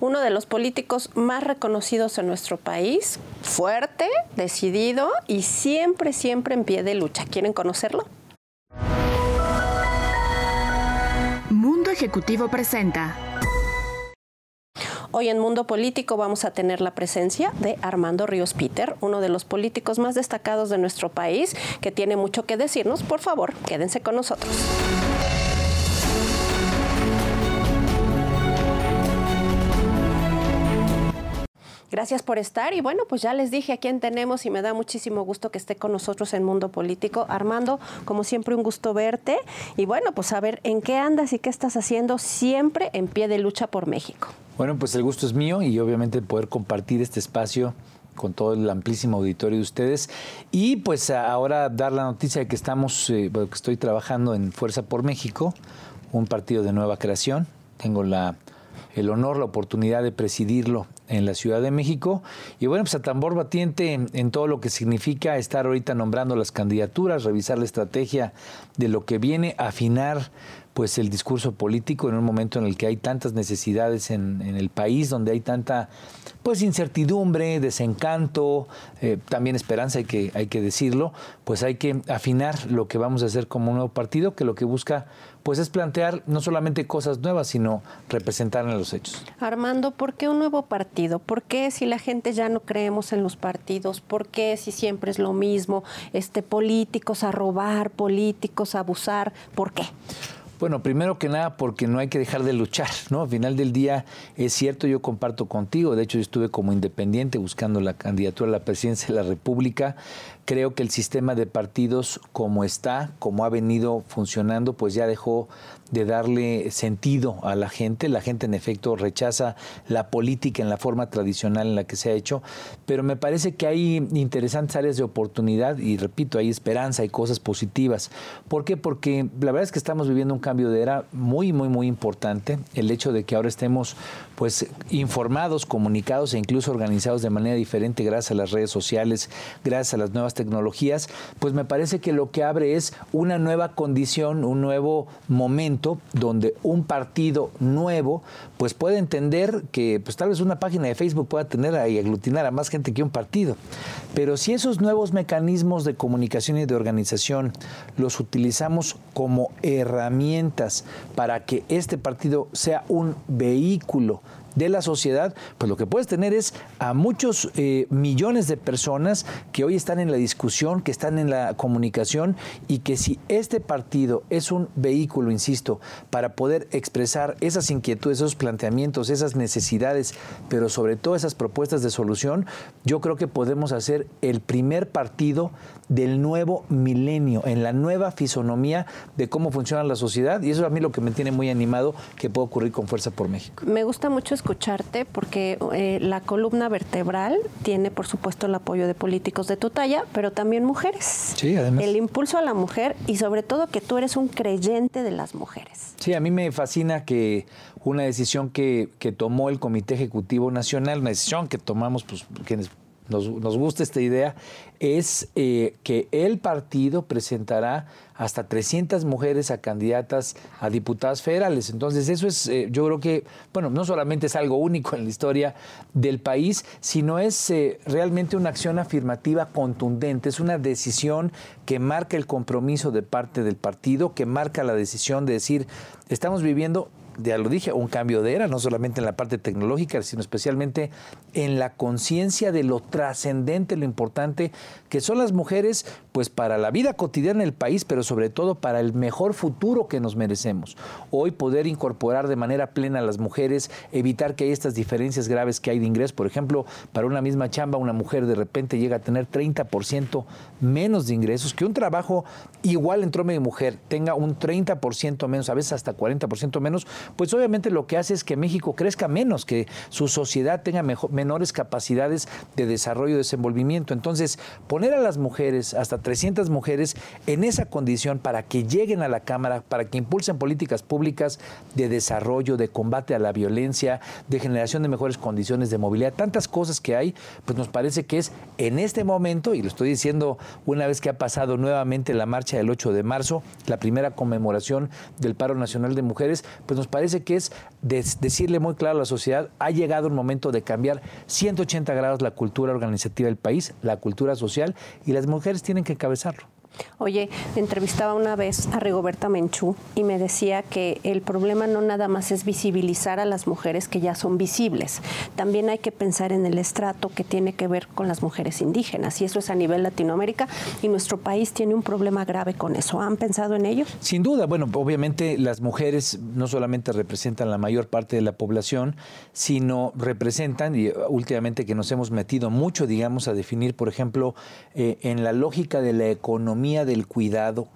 uno de los políticos más reconocidos en nuestro país, fuerte, decidido y siempre, siempre en pie de lucha. ¿Quieren conocerlo? Mundo Ejecutivo presenta. Hoy en Mundo Político vamos a tener la presencia de Armando Ríos Peter, uno de los políticos más destacados de nuestro país, que tiene mucho que decirnos. Por favor, quédense con nosotros. Gracias por estar y bueno, pues ya les dije a quién tenemos y me da muchísimo gusto que esté con nosotros en Mundo Político. Armando, como siempre un gusto verte y bueno, pues a ver en qué andas y qué estás haciendo siempre en pie de lucha por México. Bueno, pues el gusto es mío y obviamente poder compartir este espacio con todo el amplísimo auditorio de ustedes. Y pues ahora dar la noticia de que estamos, eh, que estoy trabajando en Fuerza por México, un partido de nueva creación. Tengo la, el honor, la oportunidad de presidirlo en la Ciudad de México. Y bueno, pues a tambor batiente en, todo lo que significa estar ahorita nombrando las candidaturas, revisar la estrategia de lo que viene, afinar pues el discurso político en un momento en el que hay tantas necesidades en, el país, donde hay tanta pues incertidumbre, desencanto, eh, también esperanza, hay que, hay que decirlo, pues hay que afinar lo que vamos a hacer como un nuevo partido, que lo que busca pues es plantear no solamente cosas nuevas, sino representar en los hechos. Armando, ¿por qué un nuevo partido? ¿Por qué si la gente ya no creemos en los partidos? ¿Por qué si siempre es lo mismo? Este, políticos a robar, políticos a abusar, ¿por qué? Bueno, primero que nada porque no hay que dejar de luchar, ¿no? Al final del día es cierto, yo comparto contigo, de hecho yo estuve como independiente buscando la candidatura a la presidencia de la República, creo que el sistema de partidos como está, como ha venido funcionando, pues ya dejó de darle sentido a la gente. La gente en efecto rechaza la política en la forma tradicional en la que se ha hecho, pero me parece que hay interesantes áreas de oportunidad y repito, hay esperanza, hay cosas positivas. ¿Por qué? Porque la verdad es que estamos viviendo un cambio de era muy, muy, muy importante. El hecho de que ahora estemos pues informados, comunicados e incluso organizados de manera diferente gracias a las redes sociales, gracias a las nuevas tecnologías, pues me parece que lo que abre es una nueva condición, un nuevo momento donde un partido nuevo pues puede entender que pues tal vez una página de Facebook pueda tener y aglutinar a más gente que un partido. Pero si esos nuevos mecanismos de comunicación y de organización los utilizamos como herramientas para que este partido sea un vehículo de la sociedad, pues lo que puedes tener es a muchos eh, millones de personas que hoy están en la discusión, que están en la comunicación y que si este partido es un vehículo, insisto, para poder expresar esas inquietudes, esos planteamientos, esas necesidades, pero sobre todo esas propuestas de solución, yo creo que podemos hacer el primer partido del nuevo milenio, en la nueva fisonomía de cómo funciona la sociedad y eso es a mí lo que me tiene muy animado que pueda ocurrir con Fuerza por México. Me gusta mucho escucharte porque eh, la columna vertebral tiene, por supuesto, el apoyo de políticos de tu talla, pero también mujeres. Sí, además. El impulso a la mujer y sobre todo que tú eres un creyente de las mujeres. Sí, a mí me fascina que una decisión que, que tomó el Comité Ejecutivo Nacional, una decisión que tomamos pues, quienes nos, nos gusta esta idea, es eh, que el partido presentará hasta 300 mujeres a candidatas a diputadas federales. Entonces eso es, eh, yo creo que, bueno, no solamente es algo único en la historia del país, sino es eh, realmente una acción afirmativa contundente, es una decisión que marca el compromiso de parte del partido, que marca la decisión de decir, estamos viviendo ya lo dije, un cambio de era, no solamente en la parte tecnológica, sino especialmente en la conciencia de lo trascendente, lo importante que son las mujeres, pues para la vida cotidiana del país, pero sobre todo para el mejor futuro que nos merecemos. Hoy poder incorporar de manera plena a las mujeres, evitar que hay estas diferencias graves que hay de ingresos, por ejemplo, para una misma chamba, una mujer de repente llega a tener 30% menos de ingresos, que un trabajo igual entre hombre y mujer tenga un 30% menos, a veces hasta 40% menos, pues obviamente lo que hace es que México crezca menos, que su sociedad tenga menores capacidades de desarrollo y desenvolvimiento. Entonces, poner a las mujeres, hasta 300 mujeres, en esa condición para que lleguen a la Cámara, para que impulsen políticas públicas de desarrollo, de combate a la violencia, de generación de mejores condiciones de movilidad, tantas cosas que hay, pues nos parece que es en este momento, y lo estoy diciendo una vez que ha pasado nuevamente la marcha del 8 de marzo, la primera conmemoración del paro nacional de mujeres, pues nos parece que es decirle muy claro a la sociedad, ha llegado el momento de cambiar 180 grados la cultura organizativa del país, la cultura social, y las mujeres tienen que encabezarlo. Oye, entrevistaba una vez a Rigoberta Menchú y me decía que el problema no nada más es visibilizar a las mujeres que ya son visibles, también hay que pensar en el estrato que tiene que ver con las mujeres indígenas y eso es a nivel Latinoamérica y nuestro país tiene un problema grave con eso. ¿Han pensado en ello? Sin duda, bueno, obviamente las mujeres no solamente representan la mayor parte de la población, sino representan, y últimamente que nos hemos metido mucho, digamos, a definir, por ejemplo, eh, en la lógica de la economía, del cuidado,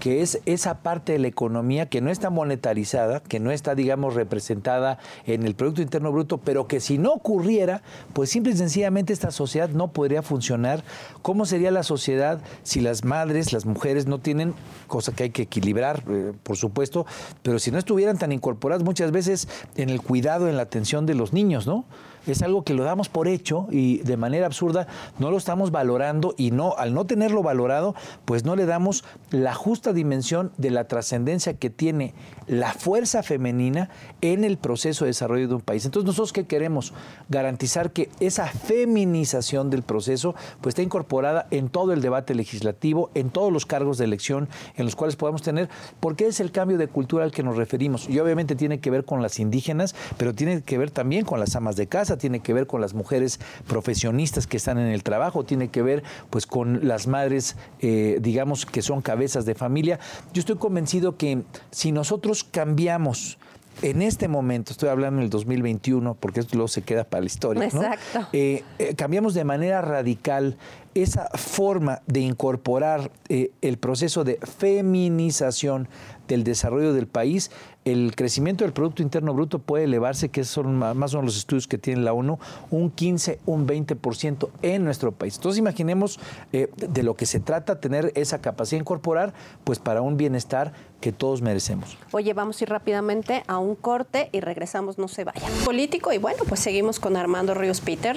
que es esa parte de la economía que no está monetarizada, que no está, digamos, representada en el Producto Interno Bruto, pero que si no ocurriera, pues simple y sencillamente esta sociedad no podría funcionar. ¿Cómo sería la sociedad si las madres, las mujeres no tienen, cosa que hay que equilibrar, eh, por supuesto, pero si no estuvieran tan incorporadas muchas veces en el cuidado, en la atención de los niños, ¿no? Es algo que lo damos por hecho y de manera absurda no lo estamos valorando y no al no tenerlo valorado, pues no le damos la justa dimensión de la trascendencia que tiene la fuerza femenina en el proceso de desarrollo de un país. Entonces, nosotros qué queremos? Garantizar que esa feminización del proceso pues esté incorporada en todo el debate legislativo, en todos los cargos de elección en los cuales podamos tener, porque es el cambio de cultura al que nos referimos. Y obviamente tiene que ver con las indígenas, pero tiene que ver también con las amas de casa, tiene que ver con las mujeres profesionistas que están en el trabajo, tiene que ver pues con las madres, eh, digamos, que son cabezas de familia. Yo estoy convencido que si nosotros cambiamos en este momento, estoy hablando en el 2021, porque esto luego se queda para la historia, Exacto. Eh, eh, cambiamos de manera radical esa forma de incorporar el proceso de feminización del desarrollo del país, el crecimiento del Producto Interno Bruto puede elevarse, que son más menos los estudios que tiene la ONU, un 15, un 20% en nuestro país. Entonces imaginemos eh, de lo que se trata, tener esa capacidad de incorporar, pues para un bienestar que todos merecemos. Oye, vamos a ir rápidamente a un corte y regresamos, no se vaya. Político y bueno, pues seguimos con Armando Ríos Peter.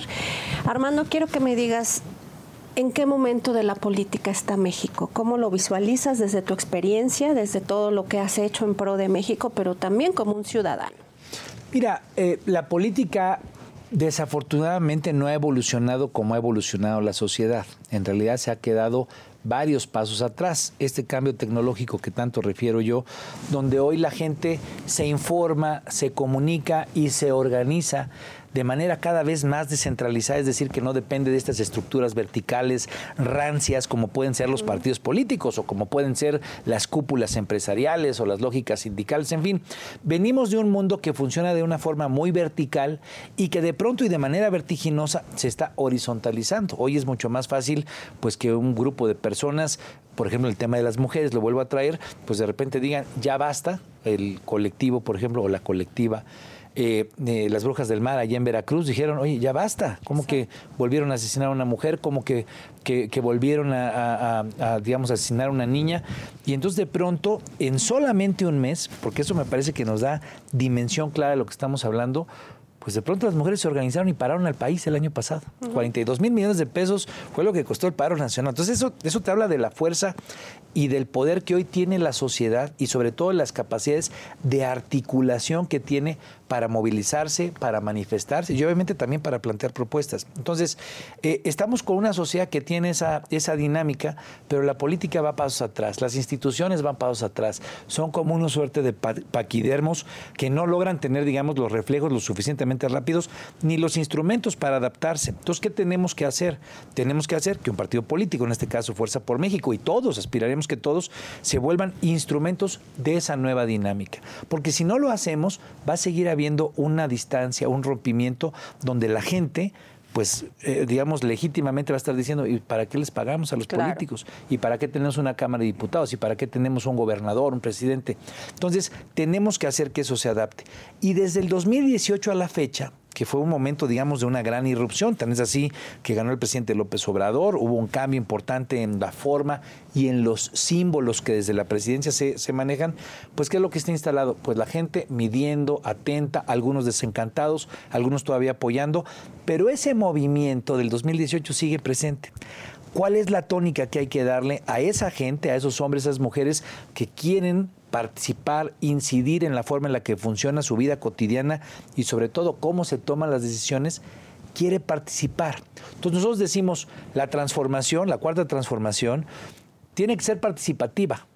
Armando, quiero que me digas ¿En qué momento de la política está México? ¿Cómo lo visualizas desde tu experiencia, desde todo lo que has hecho en pro de México, pero también como un ciudadano? Mira, eh, la política desafortunadamente no ha evolucionado como ha evolucionado la sociedad. En realidad se ha quedado varios pasos atrás. Este cambio tecnológico que tanto refiero yo, donde hoy la gente se informa, se comunica y se organiza de manera cada vez más descentralizada, es decir, que no depende de estas estructuras verticales rancias como pueden ser los partidos políticos o como pueden ser las cúpulas empresariales o las lógicas sindicales, en fin. Venimos de un mundo que funciona de una forma muy vertical y que de pronto y de manera vertiginosa se está horizontalizando. Hoy es mucho más fácil pues que un grupo de personas por ejemplo, el tema de las mujeres, lo vuelvo a traer, pues de repente digan, ya basta, el colectivo, por ejemplo, o la colectiva eh, las brujas del mar allá en Veracruz dijeron, oye, ya basta, como que volvieron a asesinar a una mujer, como que, que, volvieron a, digamos, asesinar a una niña. Y entonces de pronto, en solamente un mes, porque eso me parece que nos da dimensión clara de lo que estamos hablando, pues de pronto las mujeres se organizaron y pararon al país el año pasado. 42 mil millones de pesos fue lo que costó el paro nacional. Entonces eso, eso te habla de la fuerza y del poder que hoy tiene la sociedad y sobre todo las capacidades de articulación que tiene para movilizarse, para manifestarse y obviamente también para plantear propuestas. Entonces, eh, estamos con una sociedad que tiene esa, esa dinámica, pero la política va pasos atrás, las instituciones van pasos atrás, son como una suerte de paquidermos que no logran tener, digamos, los reflejos lo suficientemente rápidos ni los instrumentos para adaptarse. Entonces, ¿qué tenemos que hacer? Tenemos que hacer que un partido político, en este caso Fuerza por México, y todos, aspiraremos que todos se vuelvan instrumentos de esa nueva dinámica. Porque si no lo hacemos, va a seguir habiendo una distancia, un rompimiento donde la gente pues eh, digamos legítimamente va a estar diciendo ¿y para qué les pagamos a los políticos? ¿Y para qué tenemos una Cámara de Diputados? ¿Y para qué tenemos un gobernador, un presidente? Entonces, tenemos que hacer que eso se adapte. Y desde el 2018 a la fecha, que fue un momento, digamos, de una gran irrupción. Tan es así que ganó el presidente López Obrador, hubo un cambio importante en la forma y en los símbolos que desde la presidencia se, se manejan. Pues, ¿qué es lo que está instalado? Pues la gente midiendo, atenta, algunos desencantados, algunos todavía apoyando, pero ese movimiento del 2018 sigue presente. ¿Cuál es la tónica que hay que darle a esa gente, a esos hombres, a esas mujeres que quieren participar, incidir en la forma en la que funciona su vida cotidiana y sobre todo cómo se toman las decisiones, quiere participar. Entonces nosotros decimos, la transformación, la cuarta transformación, tiene que ser participativa.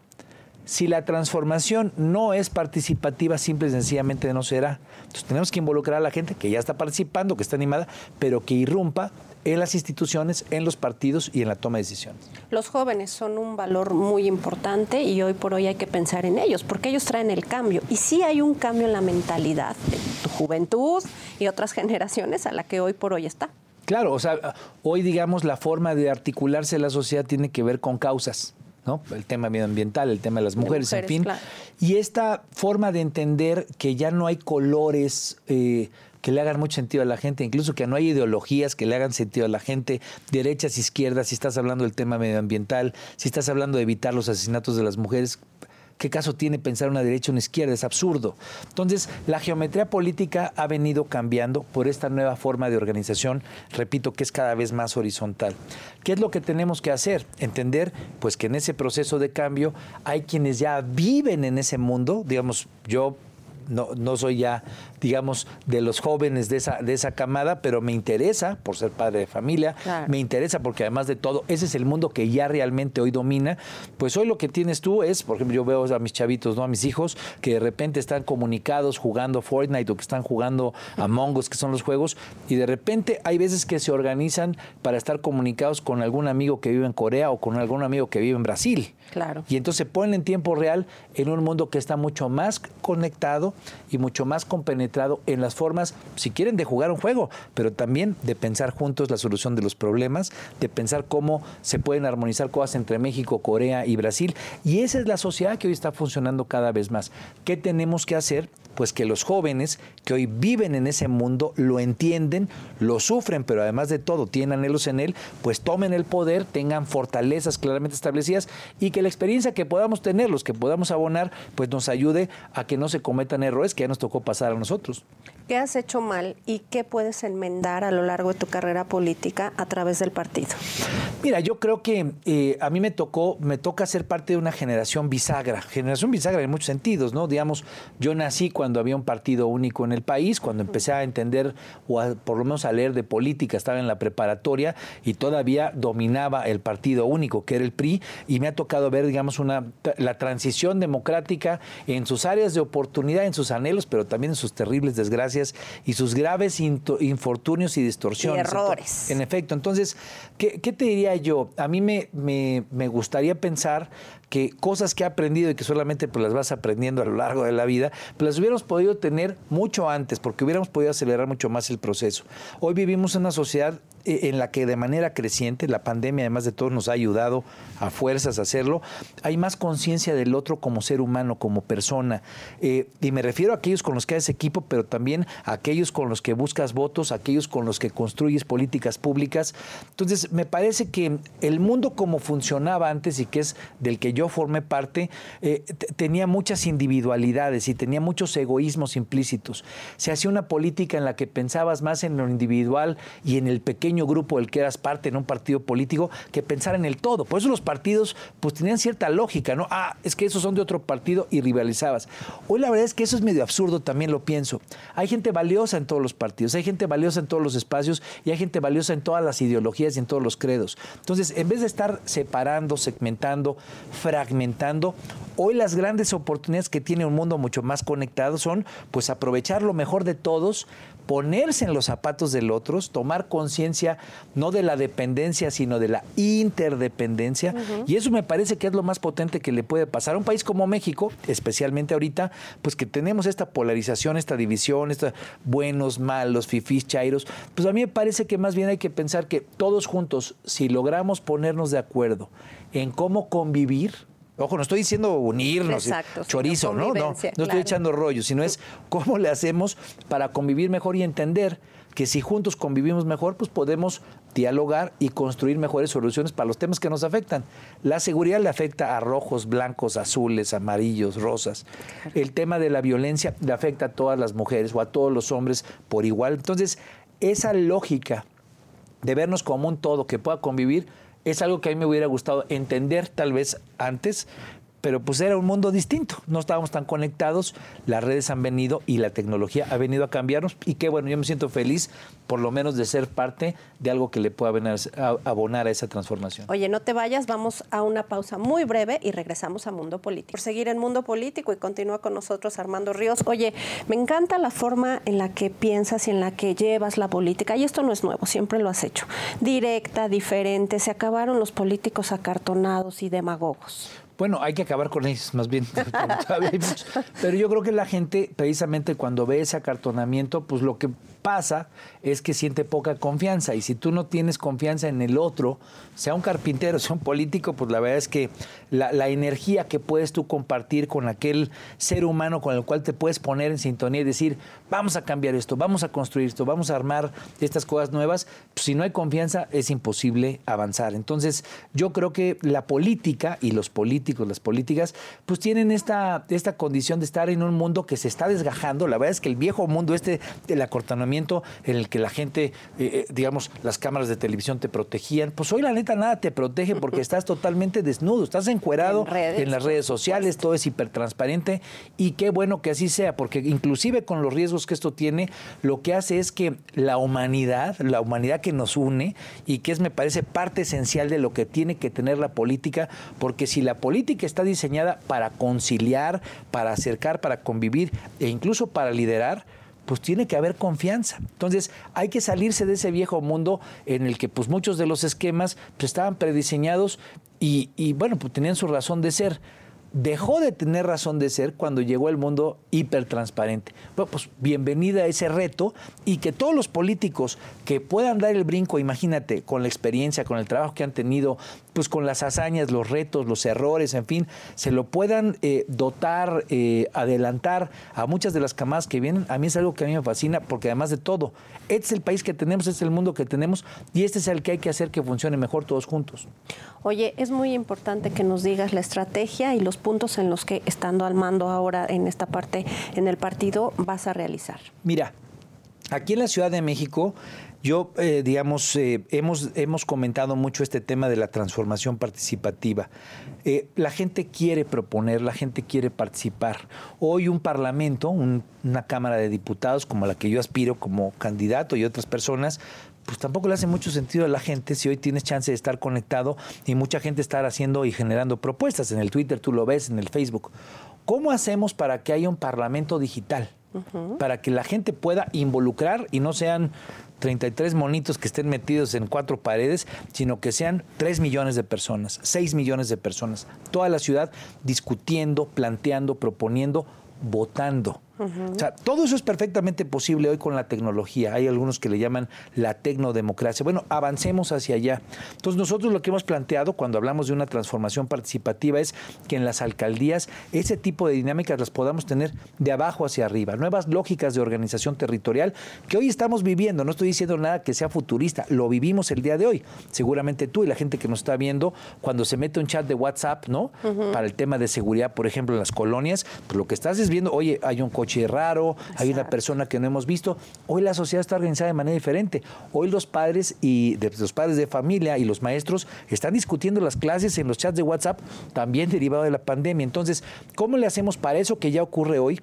Si la transformación no es participativa, simple y sencillamente no será. Entonces tenemos que involucrar a la gente que ya está participando, que está animada, pero que irrumpa en las instituciones, en los partidos y en la toma de decisiones. Los jóvenes son un valor muy importante y hoy por hoy hay que pensar en ellos, porque ellos traen el cambio. Y sí hay un cambio en la mentalidad de tu juventud y otras generaciones a la que hoy por hoy está. Claro, o sea, hoy digamos la forma de articularse la sociedad tiene que ver con causas. ¿no? El tema medioambiental, el tema de las mujeres, en fin. Y esta forma de entender que ya no hay colores eh, que le hagan mucho sentido a la gente, incluso que no hay ideologías que le hagan sentido a la gente, derechas, izquierdas, si estás hablando del tema medioambiental, si estás hablando de evitar los asesinatos de las mujeres, ¿Qué caso tiene pensar una derecha o una izquierda? Es absurdo. Entonces, la geometría política ha venido cambiando por esta nueva forma de organización, repito, que es cada vez más horizontal. ¿Qué es lo que tenemos que hacer? Entender, pues, que en ese proceso de cambio hay quienes ya viven en ese mundo, digamos, yo no, no soy ya digamos, de los jóvenes de esa, de esa camada, pero me interesa por ser padre de familia, me interesa porque además de todo, ese es el mundo que ya realmente hoy domina. Pues hoy lo que tienes tú es, por ejemplo, yo veo a mis chavitos, ¿no? A mis hijos, que de repente están comunicados jugando Fortnite o que están jugando Among Us, que son los juegos, y de repente hay veces que se organizan para estar comunicados con algún amigo que vive en Corea o con algún amigo que vive en Brasil. Claro. Y entonces se ponen en tiempo real en un mundo que está mucho más conectado y mucho más compenetrado en las formas, si quieren, de jugar un juego, pero también de pensar juntos la solución de los problemas, de pensar cómo se pueden armonizar cosas entre México, Corea y Brasil. Y esa es la sociedad que hoy está funcionando cada vez más. ¿Qué tenemos que hacer? Pues que los jóvenes que hoy viven en ese mundo lo entienden, lo sufren, pero además de todo tienen anhelos en él, pues tomen el poder, tengan fortalezas claramente establecidas y que la experiencia que podamos tener, los que podamos abonar, pues nos ayude a que no se cometan errores que ya nos tocó pasar a nosotros. ¿Qué has hecho mal y qué puedes enmendar a lo largo de tu carrera política a través del partido? Mira, yo creo que eh, a mí me tocó, me toca ser parte de una generación bisagra, generación bisagra en muchos sentidos, ¿no? Digamos, yo nací cuando había un partido único en el país, cuando empecé a entender o por lo menos a leer de política, estaba en la preparatoria y todavía dominaba el partido único, que era el PRI, y me ha tocado ver, digamos, una la transición democrática en sus áreas de oportunidad, en sus anhelos, pero también en sus terribles desgracias y sus graves infortunios y distorsiones. Y errores. En, efecto, entonces, ¿qué, te diría yo? A mí me, me, me gustaría pensar que cosas que he aprendido y que solamente pues, las vas aprendiendo a lo largo de la vida, pues las hubiéramos podido tener mucho antes, porque hubiéramos podido acelerar mucho más el proceso. Hoy vivimos en una sociedad eh, en la que de manera creciente, la pandemia además de todo nos ha ayudado a fuerzas a hacerlo, hay más conciencia del otro como ser humano, como persona. Eh, y me refiero a aquellos con los que haces equipo, pero también a aquellos con los que buscas votos, aquellos con los que construyes políticas públicas. Entonces, me parece que el mundo como funcionaba antes y que es del que yo formé parte, eh, tenía muchas individualidades y tenía muchos egoísmos implícitos. Se hacía una política en la que pensabas más en lo individual y en el pequeño grupo del que eras parte en un partido político que pensar en el todo. Por eso los partidos pues tenían cierta lógica, ¿no? Ah, es que esos son de otro partido y rivalizabas. Hoy la verdad es que eso es medio absurdo, también lo pienso. Hay gente valiosa en todos los partidos, hay gente valiosa en todos los espacios y hay gente valiosa en todas las ideologías y en todos los credos. Entonces, en vez de estar separando, segmentando, fragmentando, hoy las grandes oportunidades que tiene un mundo mucho más conectado son pues aprovechar lo mejor de todos, ponerse en los zapatos del otro, tomar conciencia no de la dependencia, sino de la interdependencia. Y eso me parece que es lo más potente que le puede pasar a un país como México, especialmente ahorita, pues que tenemos esta polarización, esta división, esta buenos, malos, fifís, chairos. Pues a mí me parece que más bien hay que pensar que todos juntos, si logramos ponernos de acuerdo en cómo convivir, Ojo, no estoy diciendo unirnos, chorizo, ¿no? No, no estoy echando rollo, sino es cómo le hacemos para convivir mejor y entender que si juntos convivimos mejor, pues podemos dialogar y construir mejores soluciones para los temas que nos afectan. La seguridad le afecta a rojos, blancos, azules, amarillos, rosas. El tema de la violencia le afecta a todas las mujeres o a todos los hombres por igual. Entonces, esa lógica de vernos como un todo que pueda convivir es algo que a mí me hubiera gustado entender tal vez antes, pero pues era un mundo distinto, no estábamos tan conectados, las redes han venido y la tecnología ha venido a cambiarnos y qué bueno, yo me siento feliz por lo menos de ser parte de algo que le pueda abonar a esa transformación. Oye, no te vayas, vamos a una pausa muy breve y regresamos a Mundo Político. Por seguir en Mundo Político y continúa con nosotros Armando Ríos. Oye, me encanta la forma en la que piensas y en la que llevas la política y esto no es nuevo, siempre lo has hecho. Directa, diferente, se acabaron los políticos acartonados y demagogos. Bueno, hay que acabar con ellos, más bien. Pero yo creo que la gente, precisamente cuando ve ese acartonamiento, pues lo que pasa es que siente poca confianza. Y si tú no tienes confianza en el otro, sea un carpintero, sea un político, pues la verdad es que la, energía que puedes tú compartir con aquel ser humano con el cual te puedes poner en sintonía y decir, vamos a cambiar esto, vamos a construir esto, vamos a armar estas cosas nuevas, pues si no hay confianza es imposible avanzar. Entonces yo creo que la política y los políticos, las políticas, pues tienen esta, esta condición de estar en un mundo que se está desgajando. La verdad es que el viejo mundo este del en el que la gente, eh, eh, digamos, las cámaras de televisión te protegían, pues hoy la neta nada te protege porque estás totalmente desnudo, estás encuerado en, las redes sociales, todo es hipertransparente y qué bueno que así sea, porque inclusive con los riesgos que esto tiene, lo que hace es que la humanidad, la humanidad que nos une y que es, me parece, parte esencial de lo que tiene que tener la política, porque si la política está diseñada para conciliar, para acercar, para convivir e incluso para liderar, pues tiene que haber confianza. Entonces hay que salirse de ese viejo mundo en el que pues muchos de los esquemas pues, estaban prediseñados y, y bueno, pues tenían su razón de ser dejó de tener razón de ser cuando llegó el mundo hipertransparente. Bueno, pues bienvenida a ese reto y que todos los políticos que puedan dar el brinco, imagínate, con la experiencia, con el trabajo que han tenido, pues con las hazañas, los retos, los errores, en fin, se lo puedan eh, dotar, eh, adelantar a muchas de las camadas que vienen. A mí es algo que a mí me fascina porque además de todo, este es el país que tenemos, este es el mundo que tenemos y este es el que hay que hacer que funcione mejor todos juntos. Oye, es muy importante que nos digas la estrategia y los puntos en los que, estando al mando ahora en esta parte en el partido, vas a realizar. Mira, aquí en la Ciudad de México, yo, eh, digamos, eh, hemos, hemos comentado mucho este tema de la transformación participativa. Eh, la gente quiere proponer, la gente quiere participar. Hoy un parlamento, una Cámara de Diputados como la que yo aspiro como candidato y otras personas, pues tampoco le hace mucho sentido a la gente si hoy tienes chance de estar conectado y mucha gente estar haciendo y generando propuestas. En el Twitter tú lo ves, en el Facebook. ¿Cómo hacemos para que haya un parlamento digital? Para que la gente pueda involucrar y no sean 33 monitos que estén metidos en cuatro paredes, sino que sean 3 millones de personas, 6 millones de personas, toda la ciudad discutiendo, planteando, proponiendo, votando. O sea, todo eso es perfectamente posible hoy con la tecnología. Hay algunos que le llaman la tecnodemocracia. Bueno, avancemos hacia allá. Entonces, nosotros lo que hemos planteado cuando hablamos de una transformación participativa es que en las alcaldías ese tipo de dinámicas las podamos tener de abajo hacia arriba. Nuevas lógicas de organización territorial que hoy estamos viviendo. No estoy diciendo nada que sea futurista, lo vivimos el día de hoy. Seguramente tú y la gente que nos está viendo, cuando se mete un chat de WhatsApp, ¿no? Para el tema de seguridad, por ejemplo, en las colonias, pues lo que estás es viendo, oye, hay un coche raro, hay una persona que no hemos visto. Hoy la sociedad está organizada de manera diferente. Hoy los padres y los padres de familia y los maestros están discutiendo las clases en los chats de WhatsApp, también derivado de la pandemia. Entonces, ¿cómo le hacemos para eso que ya ocurre hoy?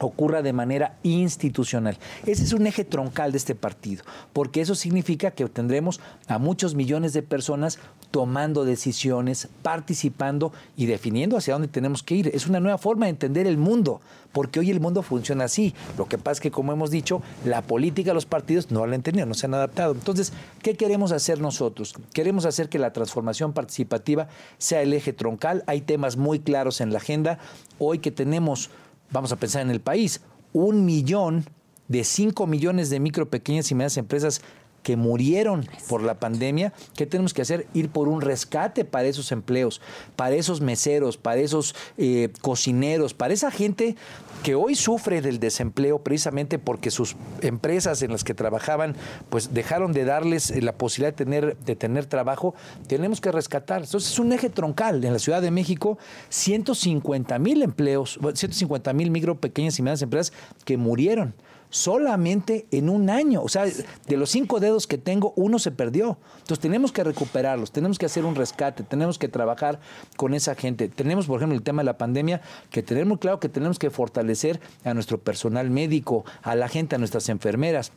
Ocurra de manera institucional. Ese es un eje troncal de este partido, porque eso significa que tendremos a muchos millones de personas tomando decisiones, participando y definiendo hacia dónde tenemos que ir. Es una nueva forma de entender el mundo, porque hoy el mundo funciona así. Lo que pasa es que, como hemos dicho, la política, los partidos no la han entendido, no se han adaptado. Entonces, ¿qué queremos hacer nosotros? Queremos hacer que la transformación participativa sea el eje troncal. Hay temas muy claros en la agenda. Hoy que tenemos vamos a pensar en el país, un millón de cinco millones de micro, pequeñas y medianas empresas que murieron por la pandemia, ¿qué tenemos que hacer? Ir por un rescate para esos empleos, para esos meseros, para esos eh, cocineros, para esa gente que hoy sufre del desempleo precisamente porque sus empresas en las que trabajaban pues dejaron de darles eh, la posibilidad de tener, de tener trabajo, tenemos que rescatar. Entonces es un eje troncal. En la Ciudad de México, 150 mil empleos, 150 mil micro, pequeñas y medianas empresas que murieron solamente en un año. O sea, de los cinco dedos que tengo, uno se perdió. Entonces tenemos que recuperarlos, tenemos que hacer un rescate, tenemos que trabajar con esa gente. Tenemos, por ejemplo, el tema de la pandemia, que tenemos claro que tenemos que fortalecer a nuestro personal médico, a la gente, a nuestras enfermeras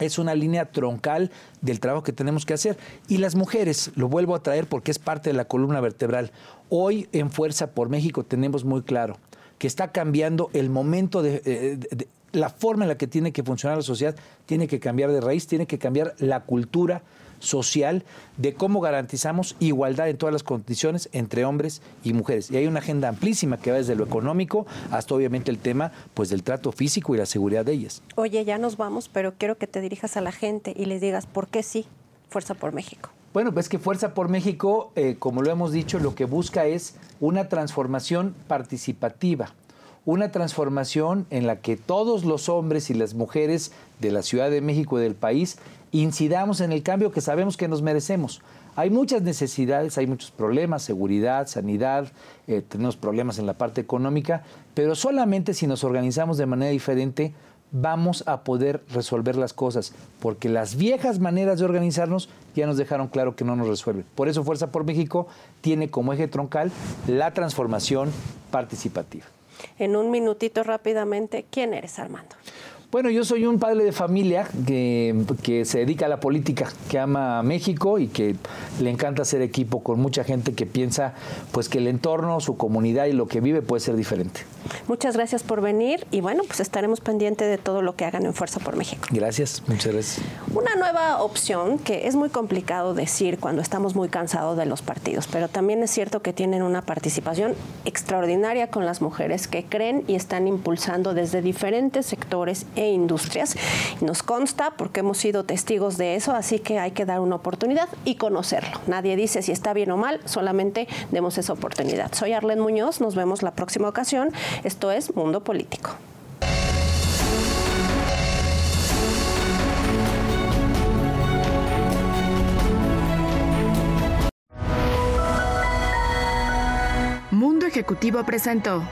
es una línea troncal del trabajo que tenemos que hacer. Y las mujeres, lo vuelvo a traer porque es parte de la columna vertebral. Hoy en Fuerza por México tenemos muy claro que está cambiando el momento de, eh, de la forma en la que tiene que funcionar la sociedad, tiene que cambiar de raíz, tiene que cambiar la cultura social de cómo garantizamos igualdad en todas las condiciones entre hombres y mujeres. Y hay una agenda amplísima que va desde lo económico hasta obviamente el tema pues del trato físico y la seguridad de ellas. Oye, ya nos vamos, pero quiero que te dirijas a la gente y les digas por qué sí, Fuerza por México. Bueno, pues que Fuerza por México, eh, como lo hemos dicho, lo que busca es una transformación participativa una transformación en la que todos los hombres y las mujeres de la Ciudad de México y del país incidamos en el cambio que sabemos que nos merecemos. Hay muchas necesidades, hay muchos problemas, seguridad, sanidad, eh, tenemos problemas en la parte económica, pero solamente si nos organizamos de manera diferente vamos a poder resolver las cosas, porque las viejas maneras de organizarnos ya nos dejaron claro que no nos resuelven. Por eso Fuerza por México tiene como eje troncal la transformación participativa. En un minutito rápidamente, ¿quién eres Armando? Bueno, yo soy un padre de familia que, que, se dedica a la política, que ama a México y que le encanta hacer equipo con mucha gente que piensa pues que el entorno, su comunidad y lo que vive puede ser diferente. Muchas gracias por venir y bueno, pues estaremos pendientes de todo lo que hagan en Fuerza por México. Gracias, muchas gracias. Una nueva opción que es muy complicado decir cuando estamos muy cansados de los partidos, pero también es cierto que tienen una participación extraordinaria con las mujeres que creen y están impulsando desde diferentes sectores e industrias. Nos consta porque hemos sido testigos de eso, así que hay que dar una oportunidad y conocerlo. Nadie dice si está bien o mal, solamente demos esa oportunidad. Soy Arlen Muñoz, nos vemos la próxima ocasión. Esto es Mundo Político. Mundo Ejecutivo presentó